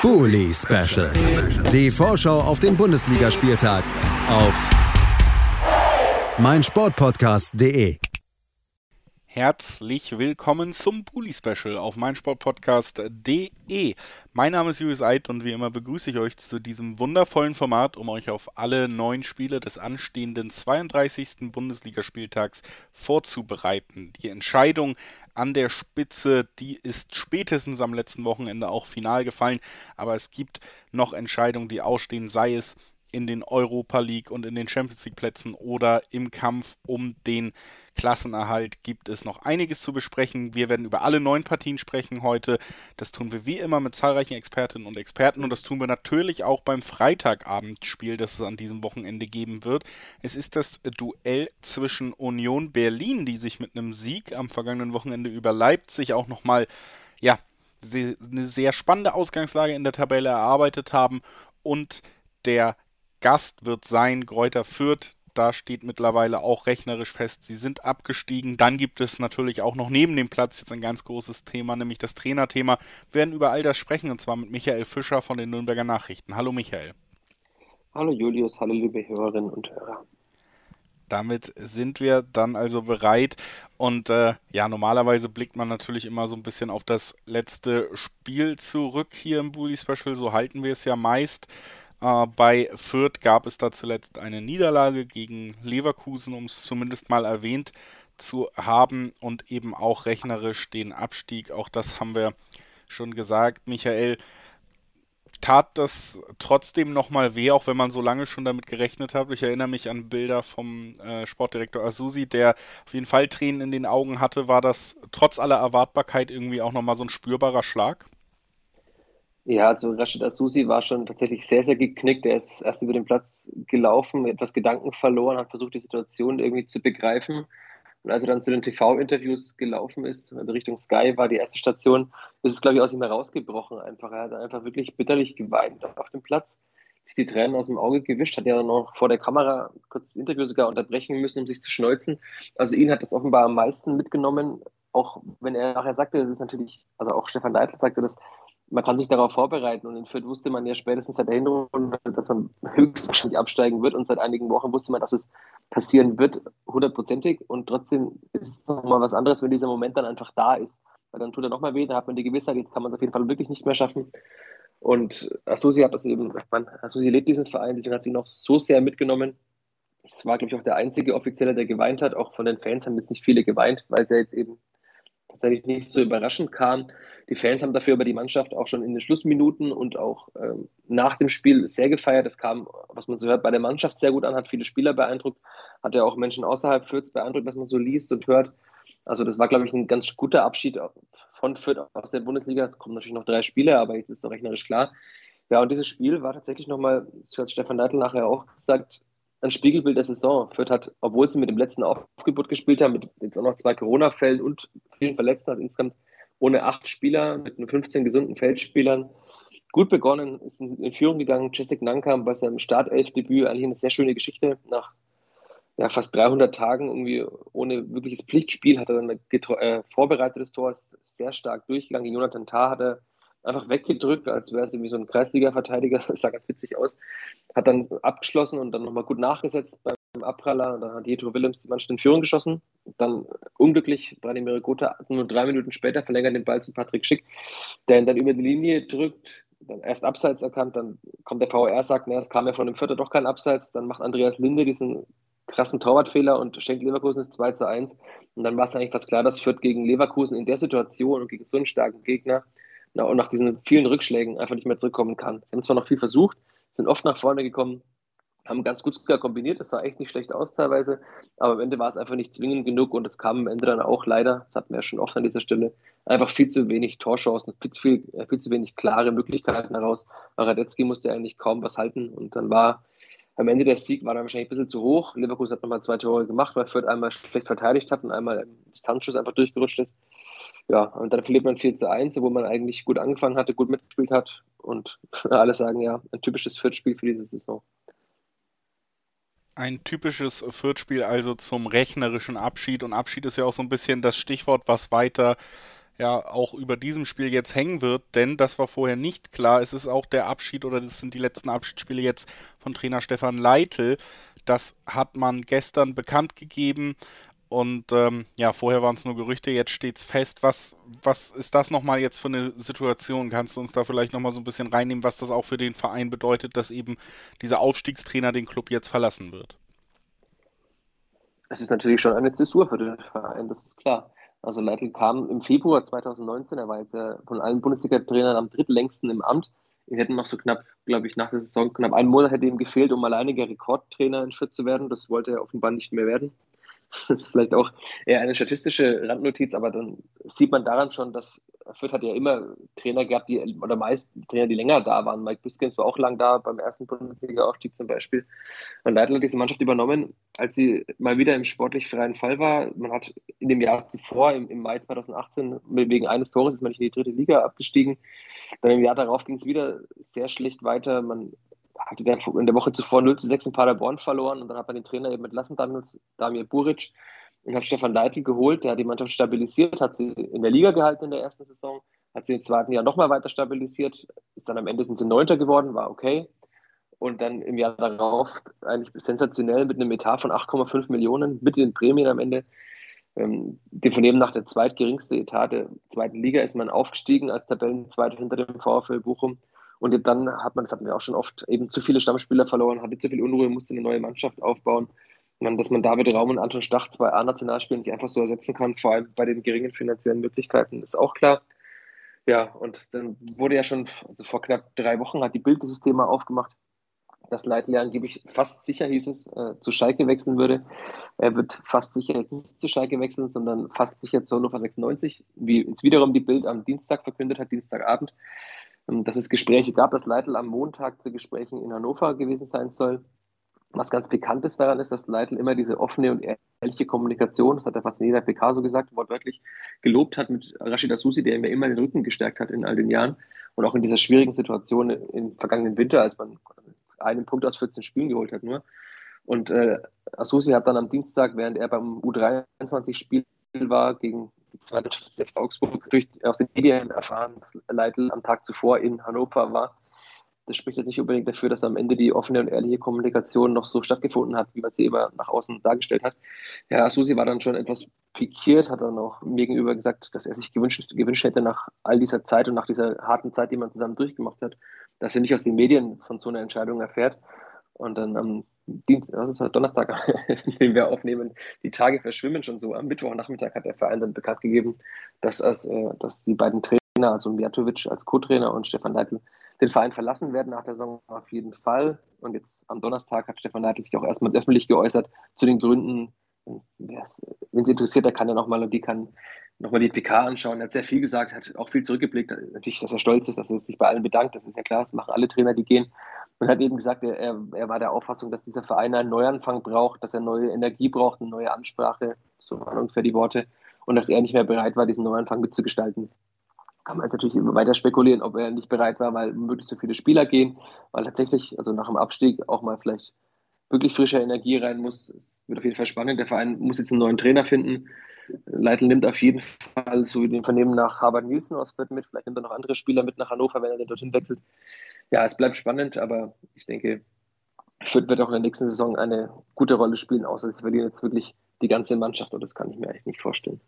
Bully Special. Die Vorschau auf den Bundesligaspieltag auf meinsportpodcast.de. Herzlich willkommen zum Bully Special auf meinsportpodcast.de. Mein Name ist Julius Eid und wie immer begrüße ich euch zu diesem wundervollen Format, um euch auf alle neun Spiele des anstehenden 32. Bundesligaspieltags vorzubereiten. Die Entscheidung an der Spitze, die ist spätestens am letzten Wochenende auch final gefallen, aber es gibt noch Entscheidungen, die ausstehen, sei es in den Europa League und in den Champions League Plätzen oder im Kampf um den Klassenerhalt gibt es noch einiges zu besprechen. Wir werden über alle neun Partien sprechen heute. Das tun wir wie immer mit zahlreichen Expertinnen und Experten und das tun wir natürlich auch beim Freitagabendspiel, das es an diesem Wochenende geben wird. Es ist das Duell zwischen Union Berlin, die sich mit einem Sieg am vergangenen Wochenende über Leipzig auch nochmal, ja, eine sehr spannende Ausgangslage in der Tabelle erarbeitet haben und der Gast wird sein Kräuter Fürth. Da steht mittlerweile auch rechnerisch fest, sie sind abgestiegen. Dann gibt es natürlich auch noch neben dem Platz jetzt ein ganz großes Thema, nämlich das Trainerthema. Wir werden über all das sprechen und zwar mit Michael Fischer von den Nürnberger Nachrichten. Hallo Michael. Hallo Julius, hallo liebe Hörerinnen und Hörer. Damit sind wir dann also bereit. Und äh, ja, normalerweise blickt man natürlich immer so ein bisschen auf das letzte Spiel zurück hier im Bully Special. So halten wir es ja meist. Äh, bei Fürth gab es da zuletzt eine Niederlage gegen Leverkusen, um es zumindest mal erwähnt zu haben und eben auch rechnerisch den Abstieg. Auch das haben wir schon gesagt. Michael, tat das trotzdem nochmal weh, auch wenn man so lange schon damit gerechnet hat. Ich erinnere mich an Bilder vom äh, Sportdirektor Asusi, der auf jeden Fall Tränen in den Augen hatte. War das trotz aller Erwartbarkeit irgendwie auch nochmal so ein spürbarer Schlag? Ja, also Rashid Asusi war schon tatsächlich sehr, sehr geknickt. Er ist erst über den Platz gelaufen, etwas Gedanken verloren, hat versucht, die Situation irgendwie zu begreifen. Und als er dann zu den TV-Interviews gelaufen ist, also Richtung Sky war die erste Station, ist es, glaube ich, aus ihm herausgebrochen einfach. Er hat einfach wirklich bitterlich geweint auf dem Platz, sich die Tränen aus dem Auge gewischt, hat ja dann noch vor der Kamera kurz das Interview sogar unterbrechen müssen, um sich zu schneuzen. Also ihn hat das offenbar am meisten mitgenommen, auch wenn er nachher sagte, das ist natürlich, also auch Stefan Leitl sagte das, man kann sich darauf vorbereiten. Und in Fürth wusste man ja spätestens seit der Hinrunde, dass man höchstwahrscheinlich absteigen wird. Und seit einigen Wochen wusste man, dass es passieren wird, hundertprozentig. Und trotzdem ist es nochmal was anderes, wenn dieser Moment dann einfach da ist. Weil dann tut er nochmal weh, dann hat man die Gewissheit, jetzt kann man es auf jeden Fall wirklich nicht mehr schaffen. Und Asusi hat das eben, man, Asusi lebt diesen Verein, deswegen hat sie noch so sehr mitgenommen. Es war, glaube ich, auch der einzige Offizielle, der geweint hat. Auch von den Fans haben jetzt nicht viele geweint, weil ja jetzt eben tatsächlich nicht so überraschend kam. Die Fans haben dafür über die Mannschaft auch schon in den Schlussminuten und auch ähm, nach dem Spiel sehr gefeiert. Das kam, was man so hört, bei der Mannschaft sehr gut an, hat viele Spieler beeindruckt, hat ja auch Menschen außerhalb Fürths beeindruckt, was man so liest und hört. Also das war, glaube ich, ein ganz guter Abschied von Fürth aus der Bundesliga. Es kommen natürlich noch drei Spiele, aber jetzt ist es rechnerisch klar. Ja, und dieses Spiel war tatsächlich nochmal, das hat Stefan Neidl nachher auch gesagt, ein Spiegelbild der Saison. Fürth hat, obwohl sie mit dem letzten Aufgebot gespielt haben, mit jetzt auch noch zwei Corona-Fällen und vielen Verletzten, also insgesamt ohne acht Spieler, mit nur 15 gesunden Feldspielern, gut begonnen, ist in Führung gegangen. Jessic Nankam bei seinem Startelfdebüt eigentlich eine sehr schöne Geschichte. Nach ja, fast 300 Tagen irgendwie ohne wirkliches Pflichtspiel hat er dann ein äh, vorbereitetes Tor, sehr stark durchgegangen. Jonathan Tah hat er einfach weggedrückt, als wäre es irgendwie so ein Kreisliga-Verteidiger. Das sah ganz witzig aus. Hat dann abgeschlossen und dann nochmal gut nachgesetzt beim Abpraller. Dann hat Jetro Willems die Mannschaft in Führung geschossen. Dann unglücklich, Branimir Gotha nur drei Minuten später verlängert den Ball zu Patrick Schick, der ihn dann über die Linie drückt. Dann erst Abseits erkannt, dann kommt der VR, sagt, naja, es kam ja von dem Vierter doch kein Abseits. Dann macht Andreas Linde diesen krassen Torwartfehler und schenkt Leverkusen das 2 zu 1. Und dann war es eigentlich fast klar, dass Fürth gegen Leverkusen in der Situation und gegen so einen starken Gegner na, und nach diesen vielen Rückschlägen einfach nicht mehr zurückkommen kann. Sie haben zwar noch viel versucht, sind oft nach vorne gekommen, haben ganz gut sogar kombiniert, das sah echt nicht schlecht aus teilweise, aber am Ende war es einfach nicht zwingend genug und es kam am Ende dann auch leider, das hatten wir ja schon oft an dieser Stelle, einfach viel zu wenig Torchancen, viel zu, viel, äh, viel zu wenig klare Möglichkeiten heraus. Radetzky musste eigentlich kaum was halten und dann war am Ende der Sieg war dann wahrscheinlich ein bisschen zu hoch. Leverkusen hat nochmal zwei Tore gemacht, weil Fürth einmal schlecht verteidigt hat und einmal im Distanzschuss einfach durchgerutscht ist ja, und dann verliert man 4 zu 1, obwohl man eigentlich gut angefangen hatte, gut mitgespielt hat. Und alle sagen ja, ein typisches Viertspiel für diese Saison. Ein typisches Viertspiel also zum rechnerischen Abschied. Und Abschied ist ja auch so ein bisschen das Stichwort, was weiter ja auch über diesem Spiel jetzt hängen wird, denn das war vorher nicht klar. Es ist auch der Abschied oder das sind die letzten Abschiedsspiele jetzt von Trainer Stefan Leitl. Das hat man gestern bekannt gegeben. Und ähm, ja, vorher waren es nur Gerüchte, jetzt steht es fest. Was, was ist das nochmal jetzt für eine Situation? Kannst du uns da vielleicht nochmal so ein bisschen reinnehmen, was das auch für den Verein bedeutet, dass eben dieser Aufstiegstrainer den Club jetzt verlassen wird? Es ist natürlich schon eine Zäsur für den Verein, das ist klar. Also Leitl kam im Februar 2019, er war jetzt von allen Bundesliga-Trainern am drittlängsten im Amt. Wir hätten noch so knapp, glaube ich, nach der Saison, knapp einen Monat hätte ihm gefehlt, um alleiniger Rekordtrainer in Schritt zu werden. Das wollte er offenbar nicht mehr werden. Das ist vielleicht auch eher eine statistische Randnotiz, aber dann sieht man daran schon, dass Fürth hat ja immer Trainer gehabt, die, oder meist Trainer, die länger da waren. Mike Biskins war auch lang da, beim ersten Bundesliga-Aufstieg zum Beispiel. Und Leitl hat diese Mannschaft übernommen, als sie mal wieder im sportlich freien Fall war. Man hat in dem Jahr zuvor, im, im Mai 2018, wegen eines Tores ist man nicht in die dritte Liga abgestiegen. Dann im Jahr darauf ging es wieder sehr schlecht weiter. Man hatte der in der Woche zuvor 0 zu 6 in Paderborn verloren und dann hat man den Trainer eben entlassen, Damir Buric, und hat Stefan Leitl geholt, der hat die Mannschaft stabilisiert, hat sie in der Liga gehalten in der ersten Saison, hat sie im zweiten Jahr nochmal weiter stabilisiert, ist dann am Ende sind sie Neunter geworden, war okay. Und dann im Jahr darauf eigentlich sensationell mit einem Etat von 8,5 Millionen mit den Prämien am Ende. Ähm, von dem nach der zweitgeringste Etat der zweiten Liga ist man aufgestiegen als Tabellenzweiter hinter dem VfL Bochum und dann hat man, das hatten wir auch schon oft, eben zu viele Stammspieler verloren, hatte zu viel Unruhe, musste eine neue Mannschaft aufbauen. Man, dass man David Raum und Anton Stach, zwei A-Nationalspieler, nicht einfach so ersetzen kann, vor allem bei den geringen finanziellen Möglichkeiten, ist auch klar. Ja, und dann wurde ja schon, also vor knapp drei Wochen hat die Bild dieses Thema aufgemacht, dass Leitl ja angeblich fast sicher hieß es, äh, zu Schalke wechseln würde. Er wird fast sicher nicht zu Schalke wechseln, sondern fast sicher zu Hannover 96, wie jetzt wiederum die Bild am Dienstag verkündet hat, Dienstagabend. Ähm, dass es Gespräche gab, dass Leitl am Montag zu Gesprächen in Hannover gewesen sein soll. Was ganz bekannt ist daran ist, dass Leitl immer diese offene und ehrliche Kommunikation, das hat er fast jeder PK so gesagt, wortwörtlich gelobt hat mit Rashid Susi, der ihm ja immer den Rücken gestärkt hat in all den Jahren und auch in dieser schwierigen Situation im vergangenen Winter, als man einen Punkt aus 14 Spielen geholt hat nur. Und äh, Asusi hat dann am Dienstag, während er beim U23-Spiel war gegen zweite Mannschaft Augsburg durch, aus den Medien erfahren, dass Leitl am Tag zuvor in Hannover war. Das spricht jetzt nicht unbedingt dafür, dass am Ende die offene und ehrliche Kommunikation noch so stattgefunden hat, wie man sie immer nach außen dargestellt hat. Herr Asusi war dann schon etwas pikiert, hat dann auch mir gegenüber gesagt, dass er sich gewünscht, gewünscht hätte nach all dieser Zeit und nach dieser harten Zeit, die man zusammen durchgemacht hat, dass er nicht aus den Medien von so einer Entscheidung erfährt. Und dann am Dienstag, das ist heute Donnerstag, den wir aufnehmen, die Tage verschwimmen schon so. Am Mittwochnachmittag hat der Verein dann bekannt gegeben, dass, es, äh, dass die beiden Trainer, also Mijatovic als Co-Trainer und Stefan Leitl, den Verein verlassen werden nach der Saison auf jeden Fall. Und jetzt am Donnerstag hat Stefan Leitl sich auch erstmals öffentlich geäußert zu den Gründen. Wenn es interessiert, der kann ja nochmal und die kann nochmal die PK anschauen. Er hat sehr viel gesagt, hat auch viel zurückgeblickt. Natürlich, dass er stolz ist, dass er sich bei allen bedankt. Das ist ja klar, das machen alle Trainer, die gehen. Und hat eben gesagt, er, er war der Auffassung, dass dieser Verein einen Neuanfang braucht, dass er neue Energie braucht, eine neue Ansprache, so waren ungefähr die Worte, und dass er nicht mehr bereit war, diesen Neuanfang mitzugestalten. Kann man jetzt natürlich immer weiter spekulieren, ob er nicht bereit war, weil möglichst so viele Spieler gehen, weil tatsächlich, also nach dem Abstieg auch mal vielleicht wirklich frische Energie rein muss. Es wird auf jeden Fall spannend. Der Verein muss jetzt einen neuen Trainer finden. Leitl nimmt auf jeden Fall, so wie den Vernehmen nach Harvard Nielsen aus Fürth mit. Vielleicht nimmt er noch andere Spieler mit nach Hannover, wenn er den dorthin wechselt. Ja, es bleibt spannend, aber ich denke, Fürth wird auch in der nächsten Saison eine gute Rolle spielen, außer sie verlieren jetzt wirklich die ganze Mannschaft und das kann ich mir eigentlich nicht vorstellen.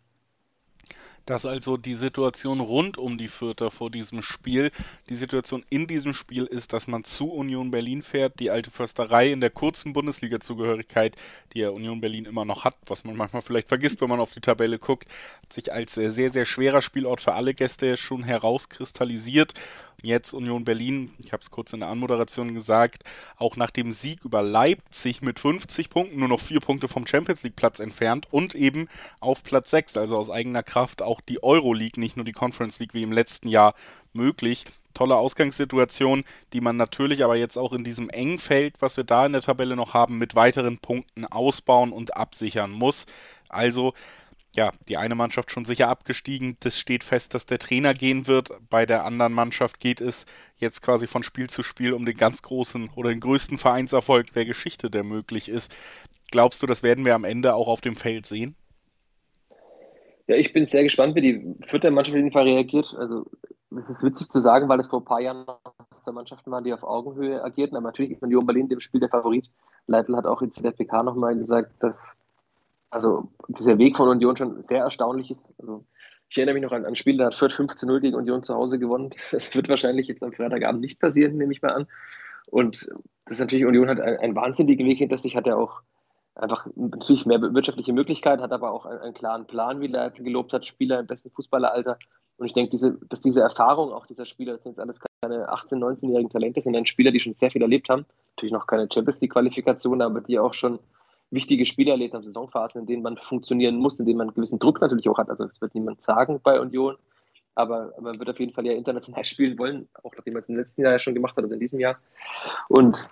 Dass also die Situation rund um die Vierter vor diesem Spiel, die Situation in diesem Spiel ist, dass man zu Union Berlin fährt, die alte Försterei in der kurzen Bundesliga-Zugehörigkeit, die ja Union Berlin immer noch hat, was man manchmal vielleicht vergisst, wenn man auf die Tabelle guckt, hat sich als sehr, sehr schwerer Spielort für alle Gäste schon herauskristallisiert Jetzt Union Berlin, ich habe es kurz in der Anmoderation gesagt, auch nach dem Sieg über Leipzig mit 50 Punkten nur noch vier Punkte vom Champions League Platz entfernt und eben auf Platz 6, also aus eigener Kraft auch die Euro League, nicht nur die Conference League wie im letzten Jahr möglich. Tolle Ausgangssituation, die man natürlich aber jetzt auch in diesem engen Feld, was wir da in der Tabelle noch haben, mit weiteren Punkten ausbauen und absichern muss. Also ja, die eine Mannschaft schon sicher abgestiegen. Das steht fest, dass der Trainer gehen wird. Bei der anderen Mannschaft geht es jetzt quasi von Spiel zu Spiel um den ganz großen oder den größten Vereinserfolg der Geschichte, der möglich ist. Glaubst du, das werden wir am Ende auch auf dem Feld sehen? Ja, ich bin sehr gespannt, wie die vierte Mannschaft auf jeden Fall reagiert. Also es ist witzig zu sagen, weil es vor ein paar Jahren zwei Mannschaften waren, die auf Augenhöhe agierten. Aber natürlich ist Union Berlin dem Spiel der Favorit. Leitl hat auch in der PK nochmal gesagt, dass also dieser Weg von Union schon sehr erstaunlich ist. Also ich erinnere mich noch an ein Spiel, da hat Fürth 15-0 gegen Union zu Hause gewonnen. Das wird wahrscheinlich jetzt am Freitagabend nicht passieren, nehme ich mal an. Und das ist natürlich, Union hat einen, wahnsinnigen Weg hinter sich, hat ja auch einfach natürlich mehr wirtschaftliche Möglichkeiten, hat aber auch einen, einen klaren Plan, wie Leitl gelobt hat, Spieler im besten Fußballeralter. Und ich denke, diese, dass diese Erfahrung auch dieser Spieler, das sind jetzt alles keine 18-, 19-jährigen Talente, sondern Spieler, die schon sehr viel erlebt haben, natürlich noch keine Champions League-Qualifikation, aber die auch schon wichtige Spiele erlebt haben, Saisonphasen, in denen man funktionieren muss, in denen man einen gewissen Druck natürlich auch hat. Also das wird niemand sagen bei Union, aber man wird auf jeden Fall ja international spielen wollen, auch nachdem man es im letzten Jahr ja schon gemacht hat, also in diesem Jahr. Und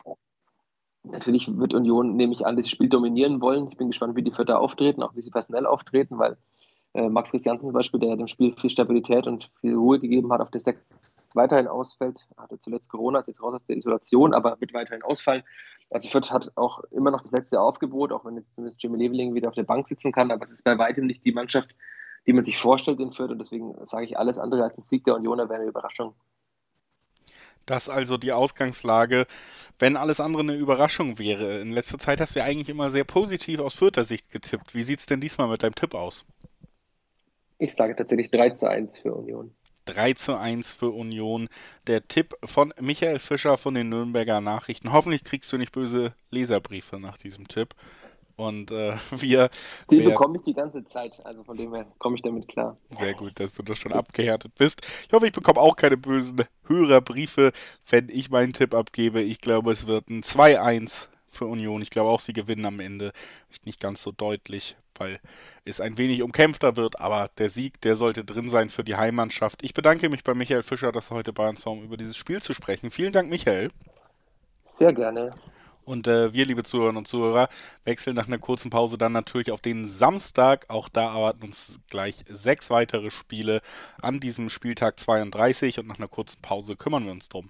natürlich wird Union, nehme ich an, das Spiel dominieren wollen. Ich bin gespannt, wie die Vierter auftreten, auch wie sie personell auftreten, weil äh, Max Christiansen zum Beispiel, der dem Spiel viel Stabilität und viel Ruhe gegeben hat, auf der Sechs weiterhin ausfällt. Hatte zuletzt Corona, ist jetzt raus aus der Isolation, aber wird weiterhin ausfallen. Also Fürth hat auch immer noch das letzte Aufgebot, auch wenn jetzt zumindest Jimmy Leveling wieder auf der Bank sitzen kann, aber es ist bei weitem nicht die Mannschaft, die man sich vorstellt in Fürth und deswegen sage ich, alles andere als ein Sieg der Unioner wäre eine Überraschung. Das also die Ausgangslage, wenn alles andere eine Überraschung wäre. In letzter Zeit hast du ja eigentlich immer sehr positiv aus Fürther Sicht getippt. Wie sieht es denn diesmal mit deinem Tipp aus? Ich sage tatsächlich 3 zu 1 für Union. 3 zu 1 für Union. Der Tipp von Michael Fischer von den Nürnberger Nachrichten. Hoffentlich kriegst du nicht böse Leserbriefe nach diesem Tipp. Und äh, wir. Die bekomme ich die ganze Zeit, also von dem her komme ich damit klar. Sehr gut, dass du das schon abgehärtet bist. Ich hoffe, ich bekomme auch keine bösen Hörerbriefe, wenn ich meinen Tipp abgebe. Ich glaube, es wird ein 2-1 für Union. Ich glaube auch, sie gewinnen am Ende. Nicht ganz so deutlich, weil es ein wenig umkämpfter wird, aber der Sieg, der sollte drin sein für die Heimmannschaft. Ich bedanke mich bei Michael Fischer, dass er heute bei uns war, um über dieses Spiel zu sprechen. Vielen Dank, Michael. Sehr gerne. Und äh, wir, liebe Zuhörerinnen und Zuhörer, wechseln nach einer kurzen Pause dann natürlich auf den Samstag. Auch da erwarten uns gleich sechs weitere Spiele an diesem Spieltag 32 und nach einer kurzen Pause kümmern wir uns drum.